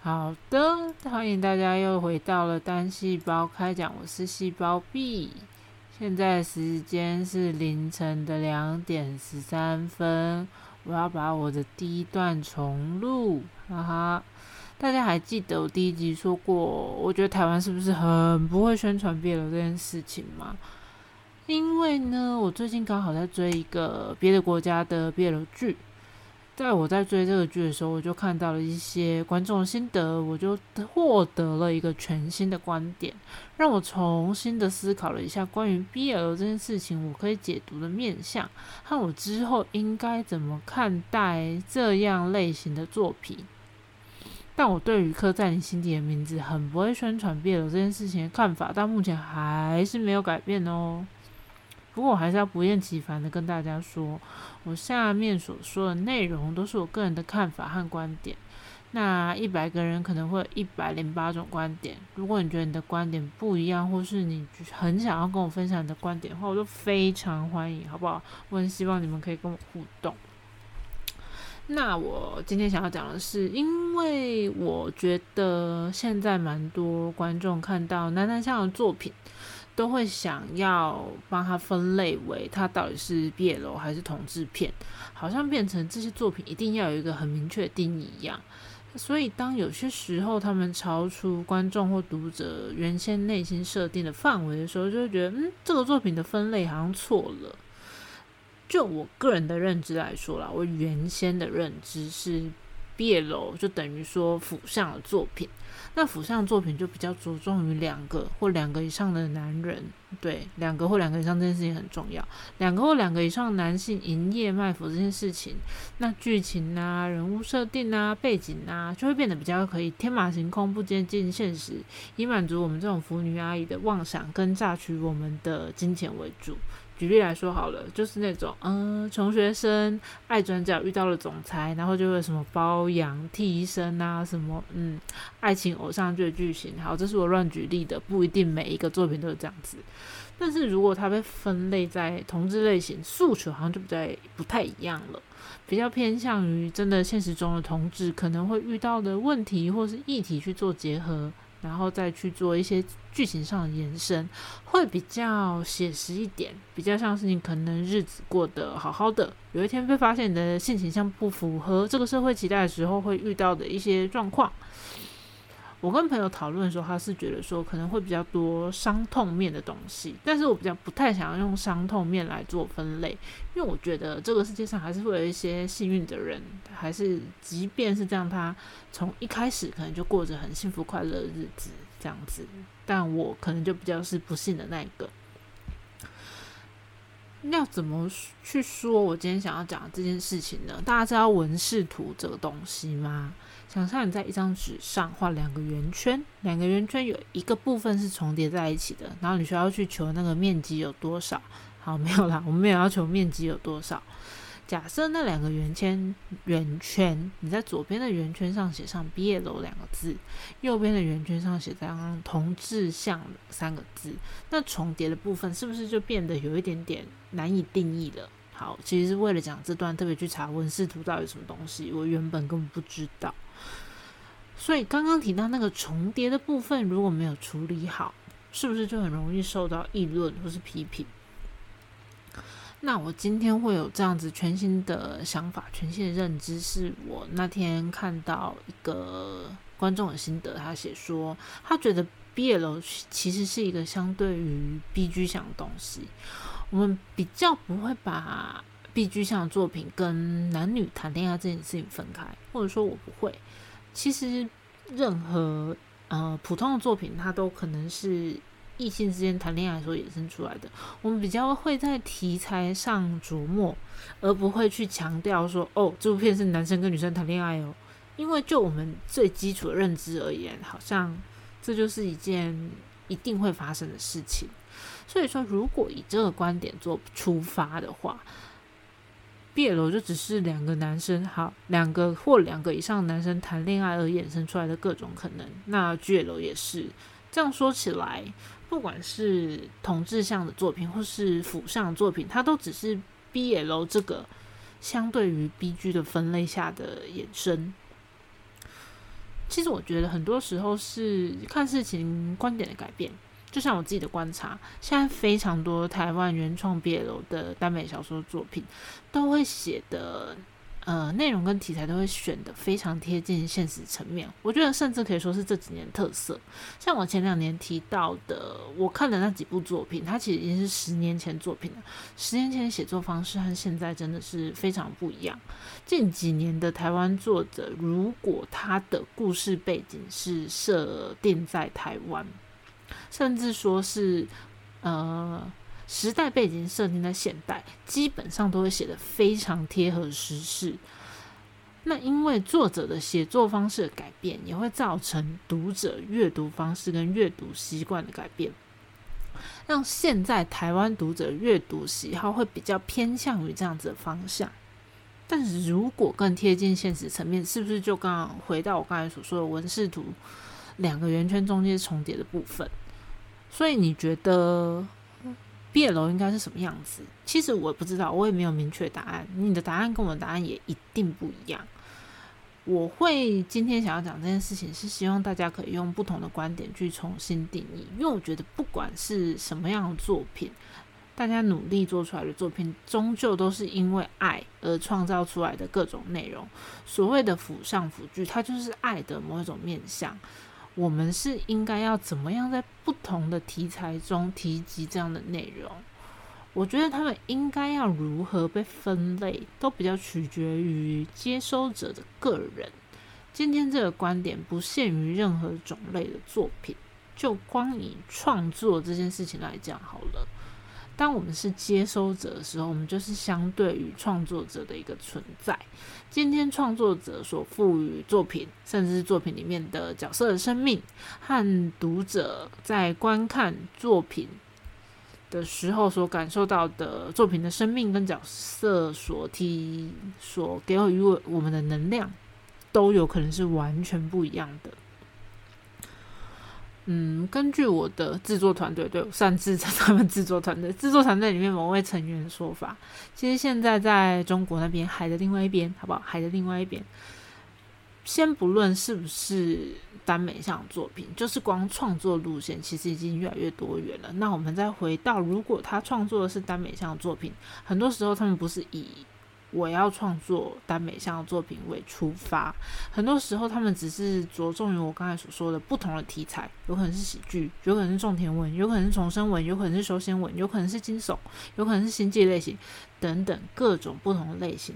好的，欢迎大家又回到了单细胞开讲，我是细胞 B。现在时间是凌晨的两点十三分，我要把我的第一段重录，哈哈。大家还记得我第一集说过，我觉得台湾是不是很不会宣传 BL 这件事情吗？因为呢，我最近刚好在追一个别的国家的 BL 剧。在我在追这个剧的时候，我就看到了一些观众的心得，我就获得了一个全新的观点，让我重新的思考了一下关于 BL 这件事情，我可以解读的面向，和我之后应该怎么看待这样类型的作品。但我对于刻在你心底的名字很不会宣传 BL 这件事情的看法，到目前还是没有改变哦。不过我还是要不厌其烦的跟大家说，我下面所说的内容都是我个人的看法和观点。那一百个人可能会有一百零八种观点。如果你觉得你的观点不一样，或是你很想要跟我分享你的观点的话，我都非常欢迎，好不好？我很希望你们可以跟我互动。那我今天想要讲的是，因为我觉得现在蛮多观众看到男男向的作品。都会想要帮他分类为他到底是 BL 还是同志片，好像变成这些作品一定要有一个很明确的定义一样。所以当有些时候他们超出观众或读者原先内心设定的范围的时候，就会觉得嗯，这个作品的分类好像错了。就我个人的认知来说啦，我原先的认知是 BL 就等于说腐向的作品。那腐向作品就比较着重于两个或两个以上的男人，对，两个或两个以上这件事情很重要。两个或两个以上男性营业卖腐这件事情，那剧情啊、人物设定啊、背景啊，就会变得比较可以天马行空、不接近现实，以满足我们这种腐女阿姨的妄想跟榨取我们的金钱为主。举例来说好了，就是那种嗯，穷学生爱转角遇到了总裁，然后就会什么包养替身啊，什么嗯，爱情偶像剧的剧情。好，这是我乱举例的，不一定每一个作品都是这样子。但是如果它被分类在同志类型，诉求好像就不太不太一样了，比较偏向于真的现实中的同志可能会遇到的问题或是议题去做结合。然后再去做一些剧情上的延伸，会比较写实一点，比较像是你可能日子过得好好的，有一天被发现你的性倾向不符合这个社会期待的时候，会遇到的一些状况。我跟朋友讨论的时候，他是觉得说可能会比较多伤痛面的东西，但是我比较不太想要用伤痛面来做分类，因为我觉得这个世界上还是会有一些幸运的人，还是即便是这样，他从一开始可能就过着很幸福快乐的日子这样子，但我可能就比较是不幸的那一个。要怎么去说我今天想要讲这件事情呢？大家知道文视图这个东西吗？想象你在一张纸上画两个圆圈，两个圆圈有一个部分是重叠在一起的，然后你需要去求那个面积有多少。好，没有啦，我们没有要求面积有多少。假设那两个圆圈，圆圈你在左边的圆圈上写上毕业楼两个字，右边的圆圈上写上“同志像”三个字，那重叠的部分是不是就变得有一点点难以定义了？其实是为了讲这段，特别去查文视图到底什么东西，我原本根本不知道。所以刚刚提到那个重叠的部分，如果没有处理好，是不是就很容易受到议论或是批评？那我今天会有这样子全新的想法、全新的认知，是我那天看到一个观众的心得，他写说，他觉得 BL 其实是一个相对于 BG 向的东西，我们比较不会把 BG 向作品跟男女谈恋爱这件事情分开，或者说我不会。其实，任何呃普通的作品，它都可能是异性之间谈恋爱时候衍生出来的。我们比较会在题材上琢磨，而不会去强调说，哦，这部片是男生跟女生谈恋爱哦。因为就我们最基础的认知而言，好像这就是一件一定会发生的事情。所以说，如果以这个观点做出发的话，毕业楼就只是两个男生，好，两个或两个以上男生谈恋爱而衍生出来的各种可能。那 G 楼也是这样说起来，不管是同志向的作品或是腐向的作品，它都只是毕业楼这个相对于 B G 的分类下的衍生。其实我觉得很多时候是看事情观点的改变。就像我自己的观察，现在非常多台湾原创 BL 的耽美小说作品，都会写的。呃，内容跟题材都会选的非常贴近现实层面，我觉得甚至可以说是这几年特色。像我前两年提到的，我看的那几部作品，它其实已经是十年前作品了。十年前写作方式和现在真的是非常不一样。近几年的台湾作者，如果他的故事背景是设定在台湾，甚至说是呃。时代背景设定在现代，基本上都会写的非常贴合时事。那因为作者的写作方式的改变，也会造成读者阅读方式跟阅读习惯的改变，让现在台湾读者阅读喜好会比较偏向于这样子的方向。但是如果更贴近现实层面，是不是就刚刚回到我刚才所说的文视图两个圆圈中间重叠的部分？所以你觉得？毕业楼应该是什么样子？其实我不知道，我也没有明确答案。你的答案跟我的答案也一定不一样。我会今天想要讲这件事情，是希望大家可以用不同的观点去重新定义。因为我觉得，不管是什么样的作品，大家努力做出来的作品，终究都是因为爱而创造出来的各种内容。所谓的辅上辅剧，它就是爱的某一种面向。我们是应该要怎么样在不同的题材中提及这样的内容？我觉得他们应该要如何被分类，都比较取决于接收者的个人。今天这个观点不限于任何种类的作品，就光以创作这件事情来讲好了。当我们是接收者的时候，我们就是相对于创作者的一个存在。今天创作者所赋予作品，甚至是作品里面的角色的生命，和读者在观看作品的时候所感受到的作品的生命跟角色所提所给予我们的能量，都有可能是完全不一样的。嗯，根据我的制作团队，对，擅自在他们制作团队，制作团队里面某位成员的说法，其实现在在中国那边海的另外一边，好不好？海的另外一边，先不论是不是耽美向作品，就是光创作路线，其实已经越来越多元了。那我们再回到，如果他创作的是耽美向作品，很多时候他们不是以。我要创作耽美向的作品为出发，很多时候他们只是着重于我刚才所说的不同的题材，有可能是喜剧，有可能是种田文，有可能是重生文，有可能是修仙文，有可能是惊悚，有可能是星际类型等等各种不同的类型，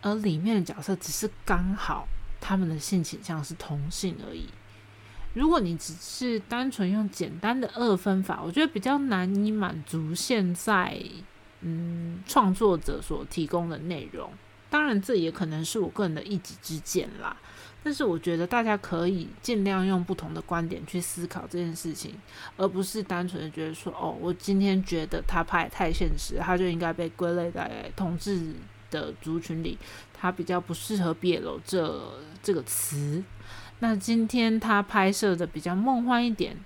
而里面的角色只是刚好他们的性倾向是同性而已。如果你只是单纯用简单的二分法，我觉得比较难以满足现在。嗯，创作者所提供的内容，当然这也可能是我个人的一己之见啦。但是我觉得大家可以尽量用不同的观点去思考这件事情，而不是单纯的觉得说，哦，我今天觉得他拍太现实，他就应该被归类在同志的族群里，他比较不适合 BL 这这个词。那今天他拍摄的比较梦幻一点，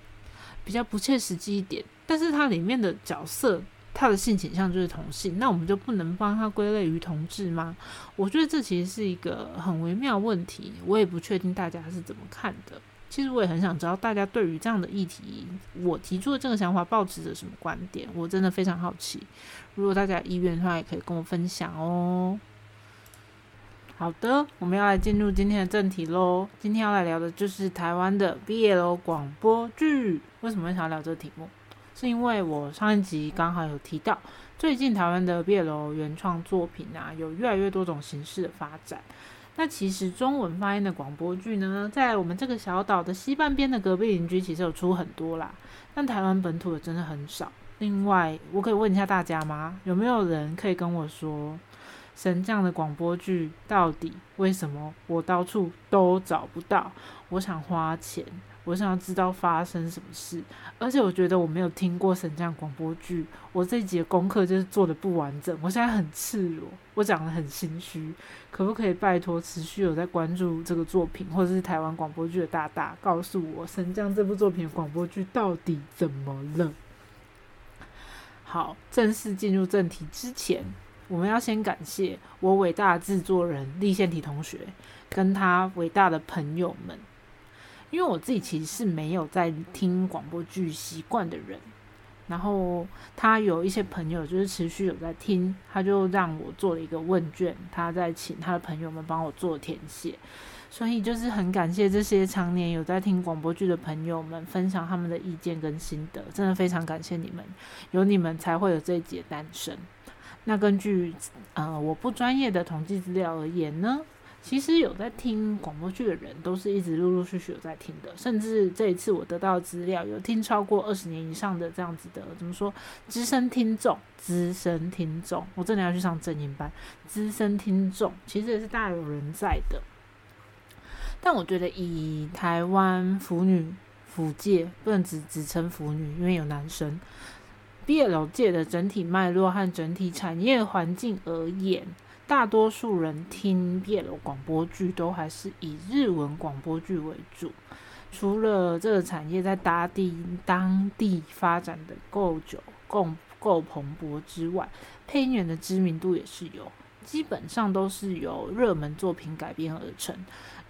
比较不切实际一点，但是它里面的角色。他的性倾向就是同性，那我们就不能帮他归类于同志吗？我觉得这其实是一个很微妙问题，我也不确定大家是怎么看的。其实我也很想知道大家对于这样的议题，我提出的这个想法抱持着什么观点，我真的非常好奇。如果大家意愿的话，也可以跟我分享哦。好的，我们要来进入今天的正题喽。今天要来聊的就是台湾的 BL 广播剧。为什么想要聊这个题目？是因为我上一集刚好有提到，最近台湾的 BL 原创作品啊，有越来越多种形式的发展。那其实中文发音的广播剧呢，在我们这个小岛的西半边的隔壁邻居，其实有出很多啦。但台湾本土的真的很少。另外，我可以问一下大家吗？有没有人可以跟我说，神将的广播剧到底为什么我到处都找不到？我想花钱。我想要知道发生什么事，而且我觉得我没有听过神将广播剧，我这节功课就是做的不完整。我现在很赤裸，我讲的很心虚，可不可以拜托持续有在关注这个作品或者是台湾广播剧的大大，告诉我神将这部作品广播剧到底怎么了？好，正式进入正题之前，我们要先感谢我伟大的制作人立宪体同学跟他伟大的朋友们，因为我自己其实是没有在听广播剧习惯的人。然后他有一些朋友就是持续有在听，他就让我做了一个问卷，他在请他的朋友们帮我做填写，所以就是很感谢这些常年有在听广播剧的朋友们分享他们的意见跟心得，真的非常感谢你们，有你们才会有这一节诞生。那根据呃我不专业的统计资料而言呢？其实有在听广播剧的人，都是一直陆陆续续有在听的。甚至这一次我得到资料，有听超过二十年以上的这样子的，怎么说？资深听众，资深听众，我真的要去上正音班。资深听众其实也是大有人在的。但我觉得以台湾腐女腐界，不能只只称腐女，因为有男生。毕业楼界的整体脉络和整体产业环境而言。大多数人听遍了广播剧，都还是以日文广播剧为主。除了这个产业在当地当地发展的够久、够够蓬勃之外，配音员的知名度也是有，基本上都是由热门作品改编而成。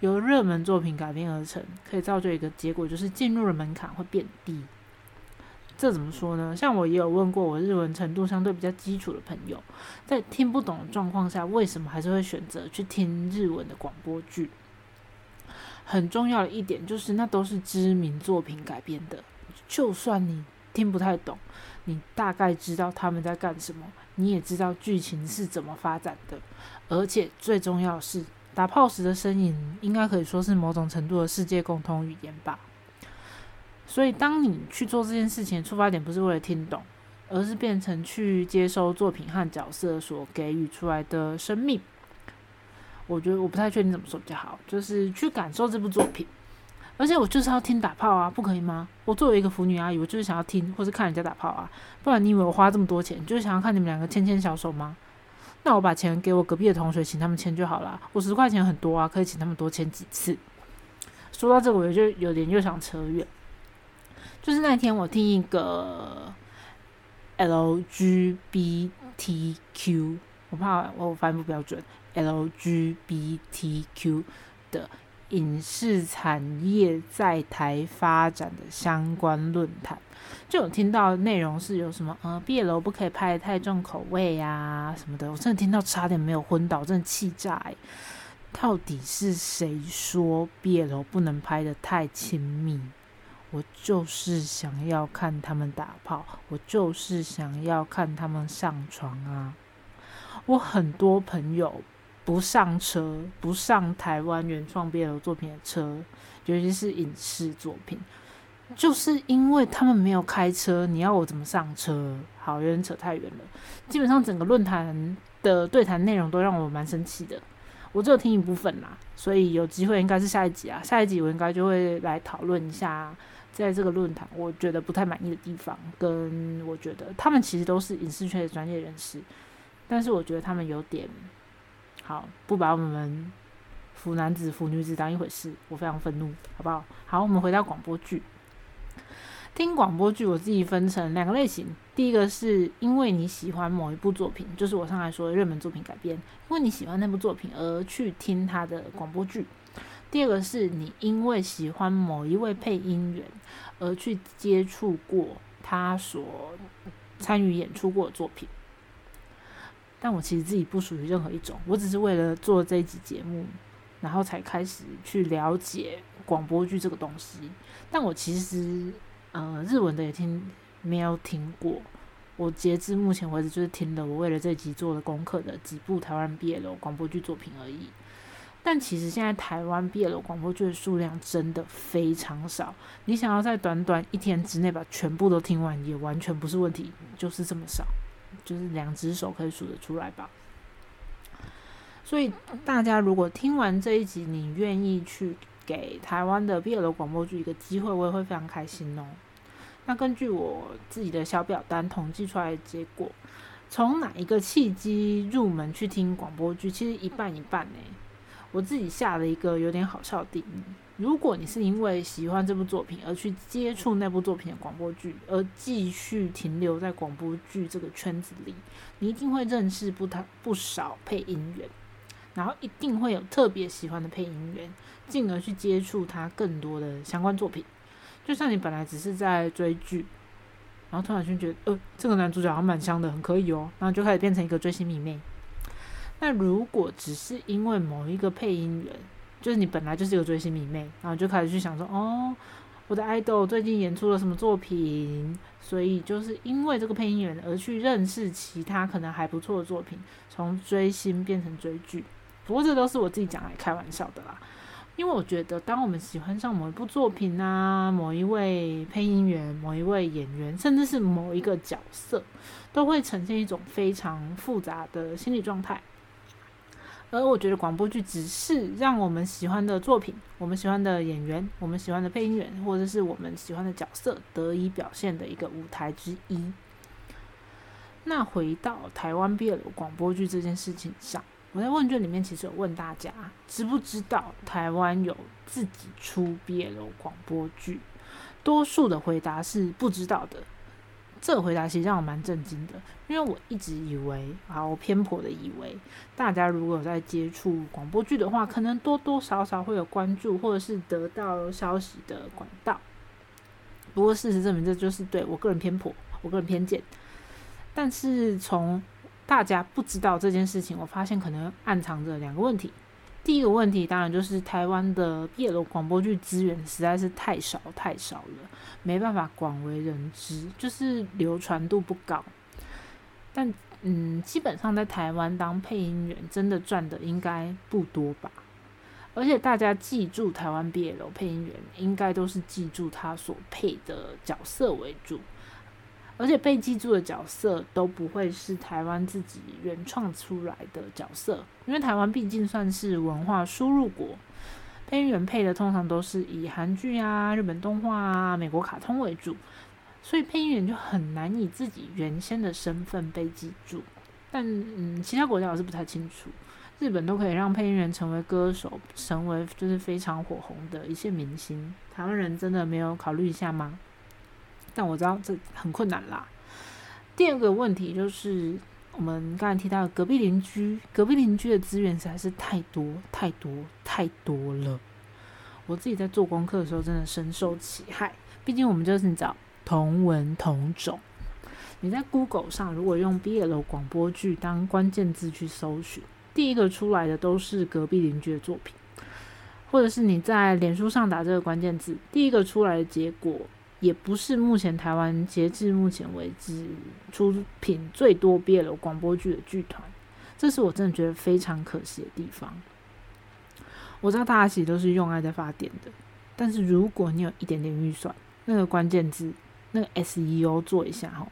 由热门作品改编而成，可以造就一个结果，就是进入的门槛会变低。这怎么说呢？像我也有问过我日文程度相对比较基础的朋友，在听不懂的状况下，为什么还是会选择去听日文的广播剧？很重要的一点就是，那都是知名作品改编的。就算你听不太懂，你大概知道他们在干什么，你也知道剧情是怎么发展的。而且最重要的是，打炮时的声音应该可以说是某种程度的世界共通语言吧。所以，当你去做这件事情，出发点不是为了听懂，而是变成去接收作品和角色所给予出来的生命。我觉得我不太确定怎么说比较好，就是去感受这部作品。而且我就是要听打炮啊，不可以吗？我作为一个腐女阿姨，我就是想要听或是看人家打炮啊。不然你以为我花这么多钱，就是想要看你们两个牵牵小手吗？那我把钱给我隔壁的同学，请他们签就好了。我十块钱很多啊，可以请他们多签几次。说到这个，我就有点又想扯远。就是那天我听一个 LGBTQ，我怕我发音不标准，LGBTQ 的影视产业在台发展的相关论坛，就有听到内容是有什么呃，毕业楼不可以拍的太重口味呀什么的，我真的听到差点没有昏倒，真的气炸！到底是谁说毕业楼不能拍的太亲密？我就是想要看他们打炮，我就是想要看他们上床啊！我很多朋友不上车，不上台湾原创毕业作品的车，尤其是影视作品，就是因为他们没有开车，你要我怎么上车？好，有点扯太远了。基本上整个论坛的对谈内容都让我蛮生气的。我只有听一部分啦，所以有机会应该是下一集啊，下一集我应该就会来讨论一下。在这个论坛，我觉得不太满意的地方，跟我觉得他们其实都是影视圈的专业人士，但是我觉得他们有点好，不把我们腐男子、腐女子当一回事，我非常愤怒，好不好？好，我们回到广播剧，听广播剧，我自己分成两个类型，第一个是因为你喜欢某一部作品，就是我上来说的热门作品改编，因为你喜欢那部作品而去听他的广播剧。第二个是你因为喜欢某一位配音员而去接触过他所参与演出过的作品，但我其实自己不属于任何一种，我只是为了做这一集节目，然后才开始去了解广播剧这个东西。但我其实呃日文的也听没有听过，我截至目前为止就是听了我为了这集做的功课的几部台湾毕业的广播剧作品而已。但其实现在台湾毕业的广播剧的数量真的非常少，你想要在短短一天之内把全部都听完，也完全不是问题，就是这么少，就是两只手可以数得出来吧。所以大家如果听完这一集，你愿意去给台湾的毕业的广播剧一个机会，我也会非常开心哦。那根据我自己的小表单统计出来的结果，从哪一个契机入门去听广播剧，其实一半一半呢。我自己下了一个有点好笑的定义，如果你是因为喜欢这部作品而去接触那部作品的广播剧，而继续停留在广播剧这个圈子里，你一定会认识不他不少配音员，然后一定会有特别喜欢的配音员，进而去接触他更多的相关作品。就像你本来只是在追剧，然后突然间觉得，呃，这个男主角好像蛮香的，很可以哦，然后就开始变成一个追星迷妹。那如果只是因为某一个配音员，就是你本来就是一个追星迷妹，然后就开始去想说，哦，我的 idol 最近演出了什么作品，所以就是因为这个配音员而去认识其他可能还不错的作品，从追星变成追剧。不过这都是我自己讲来开玩笑的啦，因为我觉得当我们喜欢上某一部作品啊，某一位配音员、某一位演员，甚至是某一个角色，都会呈现一种非常复杂的心理状态。而我觉得广播剧只是让我们喜欢的作品、我们喜欢的演员、我们喜欢的配音员，或者是我们喜欢的角色得以表现的一个舞台之一。那回到台湾毕业广播剧这件事情上，我在问卷里面其实有问大家，知不知道台湾有自己出毕业广播剧？多数的回答是不知道的。这个回答其实让我蛮震惊的，因为我一直以为，好偏颇的以为，大家如果有在接触广播剧的话，可能多多少少会有关注或者是得到消息的管道。不过事实证明，这就是对我个人偏颇，我个人偏见。但是从大家不知道这件事情，我发现可能暗藏着两个问题。第一个问题当然就是台湾的毕业楼广播剧资源实在是太少太少了，没办法广为人知，就是流传度不高。但嗯，基本上在台湾当配音员真的赚的应该不多吧？而且大家记住台湾毕业楼配音员，应该都是记住他所配的角色为主。而且被记住的角色都不会是台湾自己原创出来的角色，因为台湾毕竟算是文化输入国，配音员配的通常都是以韩剧啊、日本动画啊、美国卡通为主，所以配音员就很难以自己原先的身份被记住。但嗯，其他国家我是不太清楚，日本都可以让配音员成为歌手，成为就是非常火红的一线明星，台湾人真的没有考虑一下吗？但我知道这很困难啦。第二个问题就是，我们刚才提到隔壁邻居，隔壁邻居的资源实在是太多太多太多了。我自己在做功课的时候，真的深受其害。毕竟我们就是你找同文同种。你在 Google 上如果用 BL 广播剧当关键字去搜寻，第一个出来的都是隔壁邻居的作品，或者是你在脸书上打这个关键字，第一个出来的结果。也不是目前台湾截至目前为止出品最多 BL 广播剧的剧团，这是我真的觉得非常可惜的地方。我知道大家其实都是用爱在发电的，但是如果你有一点点预算，那个关键字那个 SEO 做一下哈，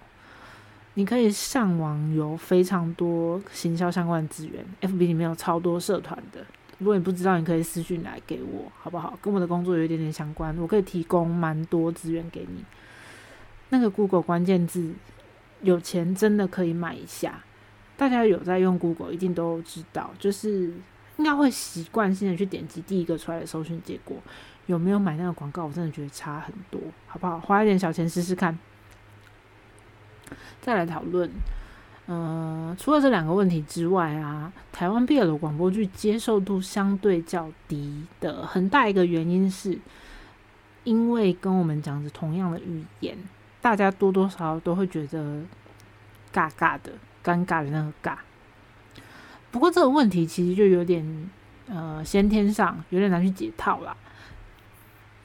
你可以上网有非常多行销相关的资源，FB 里面有超多社团的。如果你不知道，你可以私讯来给我，好不好？跟我的工作有一点点相关，我可以提供蛮多资源给你。那个 Google 关键字，有钱真的可以买一下。大家有在用 Google，一定都知道，就是应该会习惯性的去点击第一个出来的搜寻结果。有没有买那个广告？我真的觉得差很多，好不好？花一点小钱试试看，再来讨论。嗯，除了这两个问题之外啊，台湾毕业的广播剧接受度相对较低的很大一个原因是，因为跟我们讲着同样的语言，大家多多少少都会觉得尬尬的、尴尬的那个尬。不过这个问题其实就有点呃先天上有点难去解套啦。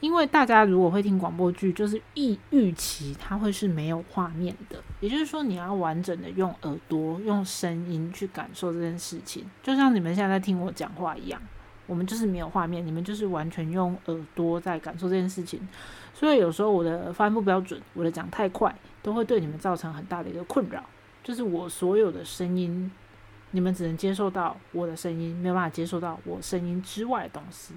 因为大家如果会听广播剧，就是预预期它会是没有画面的，也就是说你要完整的用耳朵、用声音去感受这件事情，就像你们现在在听我讲话一样，我们就是没有画面，你们就是完全用耳朵在感受这件事情。所以有时候我的发音不标准，我的讲太快，都会对你们造成很大的一个困扰。就是我所有的声音，你们只能接受到我的声音，没有办法接受到我声音之外的东西。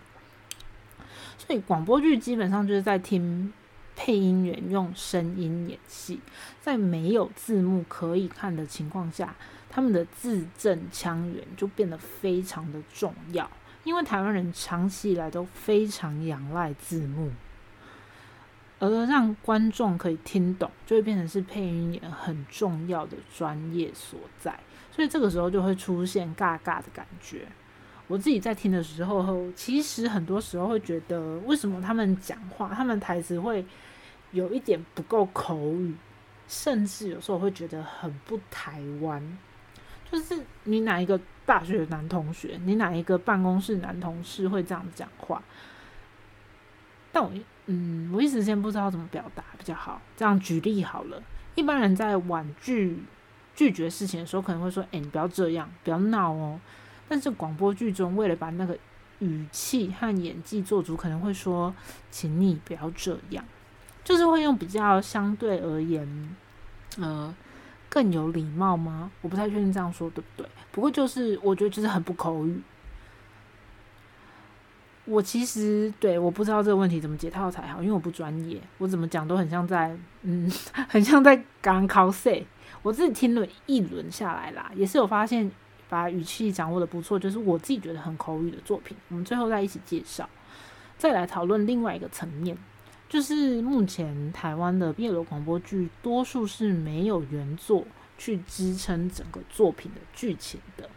所以广播剧基本上就是在听配音员用声音演戏，在没有字幕可以看的情况下，他们的字正腔圆就变得非常的重要，因为台湾人长期以来都非常仰赖字幕，而让观众可以听懂，就会变成是配音员很重要的专业所在。所以这个时候就会出现尬尬的感觉。我自己在听的时候，其实很多时候会觉得，为什么他们讲话，他们台词会有一点不够口语，甚至有时候会觉得很不台湾。就是你哪一个大学的男同学，你哪一个办公室男同事会这样讲话？但我嗯，我一时间不知道怎么表达比较好。这样举例好了，一般人在婉拒拒绝事情的时候，可能会说：“哎，你不要这样，不要闹哦。”但是广播剧中，为了把那个语气和演技做足，可能会说：“请你不要这样。”就是会用比较相对而言，呃。更有礼貌吗？我不太确定这样说对不对。不过就是我觉得就是很不口语。我其实对我不知道这个问题怎么解套才好，因为我不专业，我怎么讲都很像在嗯，很像在刚考试。我自己听了一轮下来啦，也是有发现把语气掌握的不错，就是我自己觉得很口语的作品。我们最后再一起介绍，再来讨论另外一个层面。就是目前台湾的毕业楼广播剧，多数是没有原作去支撑整个作品的剧情的。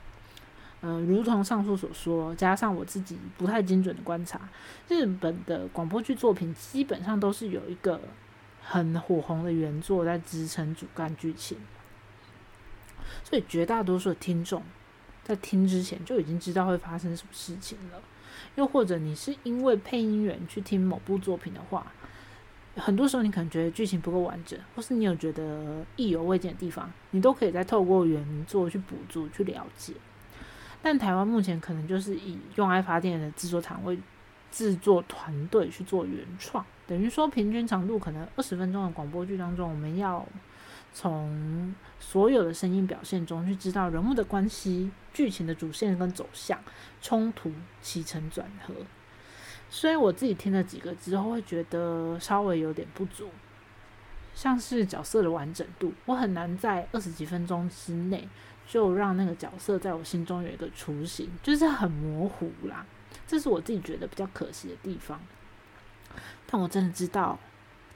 嗯，如同上述所说，加上我自己不太精准的观察，日本的广播剧作品基本上都是有一个很火红的原作在支撑主干剧情，所以绝大多数的听众在听之前就已经知道会发生什么事情了。又或者你是因为配音员去听某部作品的话，很多时候你可能觉得剧情不够完整，或是你有觉得意犹未尽的地方，你都可以再透过原作去补足、去了解。但台湾目前可能就是以用爱发电的制作厂为制作团队去做原创，等于说平均长度可能二十分钟的广播剧当中，我们要。从所有的声音表现中去知道人物的关系、剧情的主线跟走向、冲突起承转合，所以我自己听了几个之后会觉得稍微有点不足，像是角色的完整度，我很难在二十几分钟之内就让那个角色在我心中有一个雏形，就是很模糊啦，这是我自己觉得比较可惜的地方。但我真的知道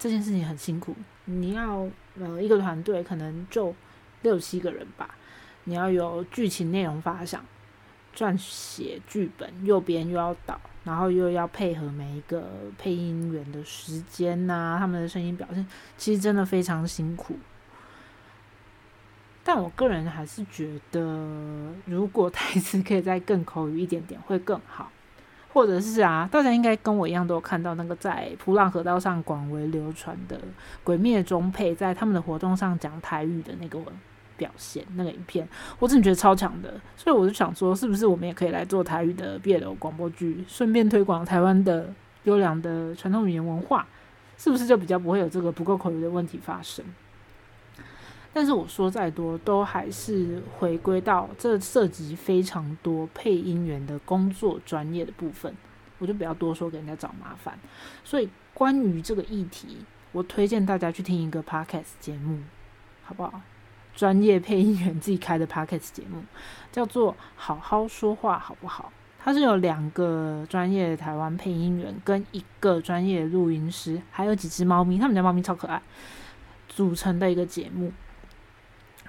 这件事情很辛苦，你要。呃，一个团队可能就六七个人吧，你要有剧情内容发想、撰写剧本，右边又要导，然后又要配合每一个配音员的时间呐，他们的声音表现，其实真的非常辛苦。但我个人还是觉得，如果台词可以再更口语一点点，会更好。或者是啊，大家应该跟我一样都有看到那个在普朗河道上广为流传的《鬼灭》中配在他们的活动上讲台语的那个表现，那个影片，我真的觉得超强的。所以我就想说，是不是我们也可以来做台语的别的广播剧，顺便推广台湾的优良的传统语言文化，是不是就比较不会有这个不够口语的问题发生？但是我说再多，都还是回归到这涉及非常多配音员的工作专业的部分，我就不要多说，给人家找麻烦。所以关于这个议题，我推荐大家去听一个 podcast 节目，好不好？专业配音员自己开的 podcast 节目，叫做《好好说话》，好不好？它是有两个专业的台湾配音员跟一个专业录音师，还有几只猫咪，他们家猫咪超可爱，组成的一个节目。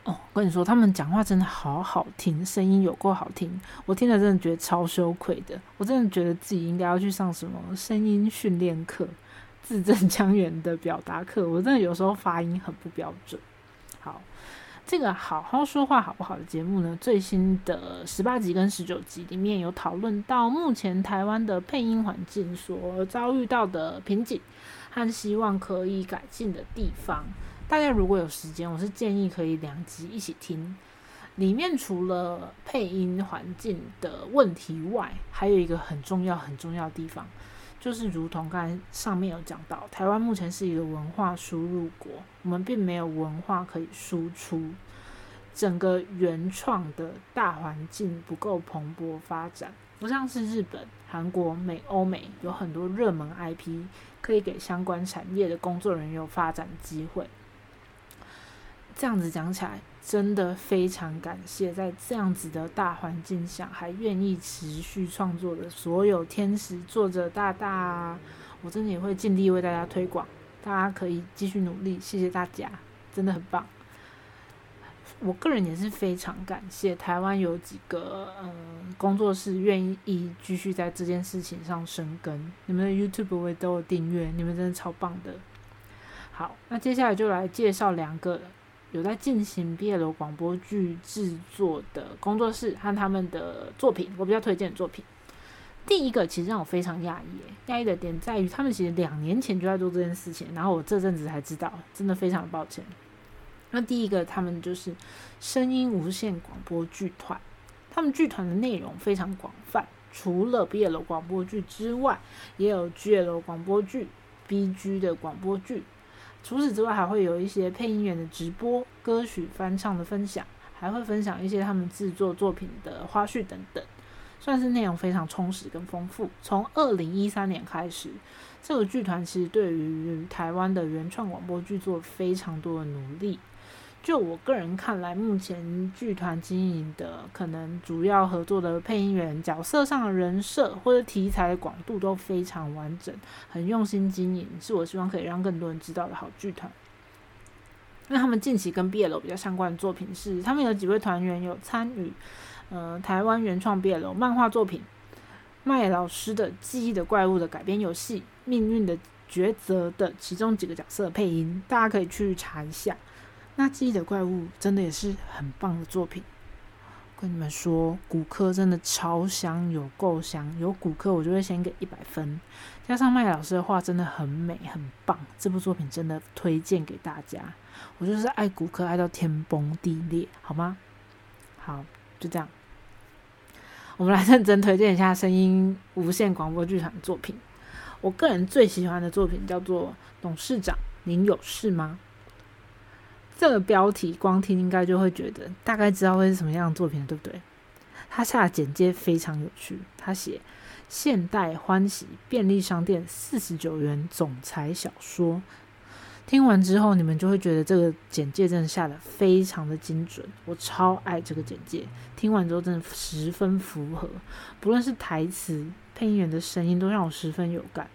哦，跟你说，他们讲话真的好好听，声音有够好听，我听了真的觉得超羞愧的。我真的觉得自己应该要去上什么声音训练课、字正腔圆的表达课。我真的有时候发音很不标准。好，这个好好说话好不好的节目呢？最新的十八集跟十九集里面有讨论到目前台湾的配音环境所遭遇到的瓶颈和希望可以改进的地方。大家如果有时间，我是建议可以两集一起听。里面除了配音环境的问题外，还有一个很重要很重要的地方，就是如同刚才上面有讲到，台湾目前是一个文化输入国，我们并没有文化可以输出，整个原创的大环境不够蓬勃发展，不像是日本、韩国、美、欧美有很多热门 IP 可以给相关产业的工作人员有发展机会。这样子讲起来，真的非常感谢在这样子的大环境下还愿意持续创作的所有天使作者大大，我真的也会尽力为大家推广，大家可以继续努力，谢谢大家，真的很棒。我个人也是非常感谢台湾有几个嗯工作室愿意继续在这件事情上生根，你们的 YouTube 我也都有订阅，你们真的超棒的。好，那接下来就来介绍两个有在进行毕业楼广播剧制作的工作室和他们的作品，我比较推荐的作品。第一个其实让我非常讶异，讶异的点在于他们其实两年前就在做这件事情，然后我这阵子才知道，真的非常抱歉。那第一个，他们就是声音无线广播剧团。他们剧团的内容非常广泛，除了 B L 广播剧之外，也有 G L 广播剧、B G 的广播剧。除此之外，还会有一些配音员的直播、歌曲翻唱的分享，还会分享一些他们制作作品的花絮等等，算是内容非常充实跟丰富。从二零一三年开始，这个剧团其实对于台湾的原创广播剧做非常多的努力。就我个人看来，目前剧团经营的可能主要合作的配音员、角色上的人设或者题材的广度都非常完整，很用心经营，是我希望可以让更多人知道的好剧团。那他们近期跟 BL 比较相关的作品是，他们有几位团员有参与，呃，台湾原创 BL 漫画作品，麦老师的《记忆的怪物》的改编游戏《命运的抉择》的其中几个角色配音，大家可以去查一下。那记忆的怪物真的也是很棒的作品，跟你们说，骨科真的超香，有够香，有骨科我就会先给一百分，加上麦老师的话真的很美很棒，这部作品真的推荐给大家，我就是爱骨科爱到天崩地裂，好吗？好，就这样，我们来认真推荐一下声音无线广播剧场》的作品，我个人最喜欢的作品叫做《董事长，您有事吗》。这个标题光听应该就会觉得大概知道会是什么样的作品，对不对？他下的简介非常有趣，他写现代欢喜便利商店四十九元总裁小说。听完之后，你们就会觉得这个简介真的下的非常的精准，我超爱这个简介。听完之后真的十分符合，不论是台词、配音员的声音，都让我十分有感。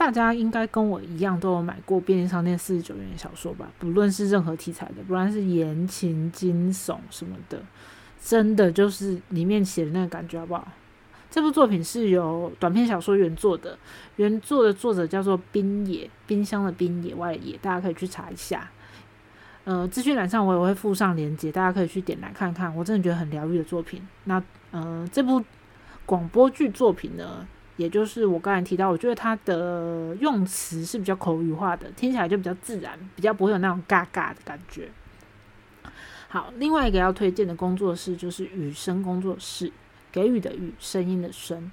大家应该跟我一样都有买过便利商店四十九元的小说吧？不论是任何题材的，不论是言情、惊悚什么的，真的就是里面写的那个感觉，好不好？这部作品是由短篇小说原作的，原作的作者叫做冰野，冰箱的冰，野外野，大家可以去查一下。呃，资讯栏上我也会附上链接，大家可以去点来看看。我真的觉得很疗愈的作品。那呃，这部广播剧作品呢？也就是我刚才提到，我觉得它的用词是比较口语化的，听起来就比较自然，比较不会有那种尬尬的感觉。好，另外一个要推荐的工作室就是雨声工作室，给予的雨，声音的声。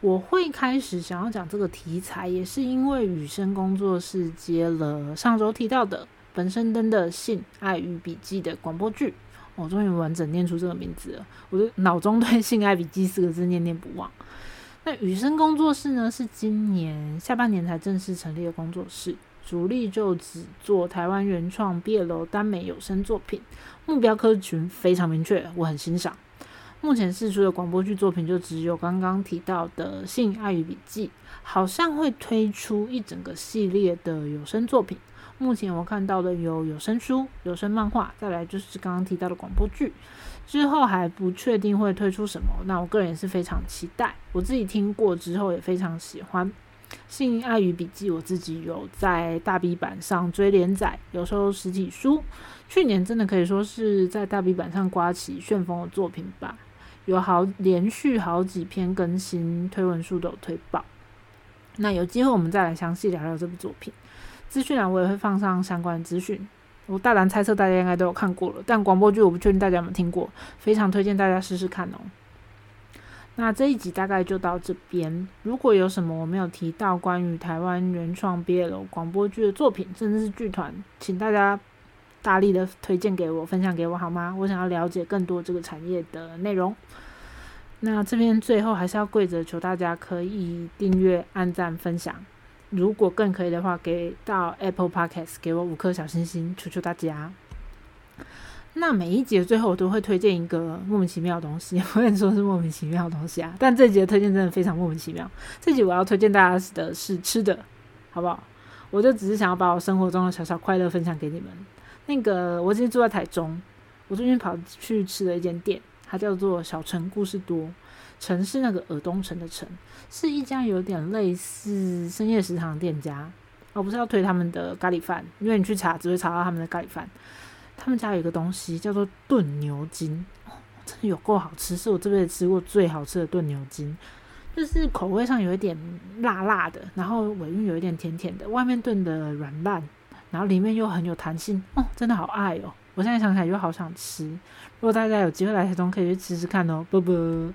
我会开始想要讲这个题材，也是因为雨声工作室接了上周提到的本身登的《性爱与笔记》的广播剧。我终于完整念出这个名字了，我的脑中对“性爱笔记”四个字念念不忘。那雨声工作室呢，是今年下半年才正式成立的工作室，主力就只做台湾原创毕业楼耽美有声作品，目标客群非常明确，我很欣赏。目前试出的广播剧作品就只有刚刚提到的《性爱与笔记》，好像会推出一整个系列的有声作品。目前我看到的有有声书、有声漫画，再来就是刚刚提到的广播剧。之后还不确定会推出什么，那我个人也是非常期待。我自己听过之后也非常喜欢《性爱与笔记》，我自己有在大 B 版上追连载，有时候实体书。去年真的可以说是在大 B 版上刮起旋风的作品吧，有好连续好几篇更新，推文数都有推爆。那有机会我们再来详细聊聊这部作品，资讯栏我也会放上相关资讯。我大胆猜测，大家应该都有看过了，但广播剧我不确定大家有没有听过，非常推荐大家试试看哦。那这一集大概就到这边，如果有什么我没有提到关于台湾原创 BL 广播剧的作品，甚至是剧团，请大家大力的推荐给我，分享给我好吗？我想要了解更多这个产业的内容。那这边最后还是要跪着求大家可以订阅、按赞、分享。如果更可以的话，给到 Apple Podcast 给我五颗小星星，求求大家。那每一集的最后，我都会推荐一个莫名其妙的东西，不能说是莫名其妙的东西啊，但这集的推荐真的非常莫名其妙。这集我要推荐大家的是吃的，好不好？我就只是想要把我生活中的小小快乐分享给你们。那个，我今天住在台中，我最近跑去吃了一间店，它叫做小城故事多。城是那个尔东城的城，是一家有点类似深夜食堂的店家。我不是要推他们的咖喱饭，因为你去查只会查到他们的咖喱饭。他们家有一个东西叫做炖牛筋，真的有够好吃，是我这辈子吃过最好吃的炖牛筋。就是口味上有一点辣辣的，然后尾韵有一点甜甜的，外面炖的软烂，然后里面又很有弹性，哦，真的好爱哦！我现在想起来就好想吃。如果大家有机会来台中，可以去吃吃看哦，啵啵。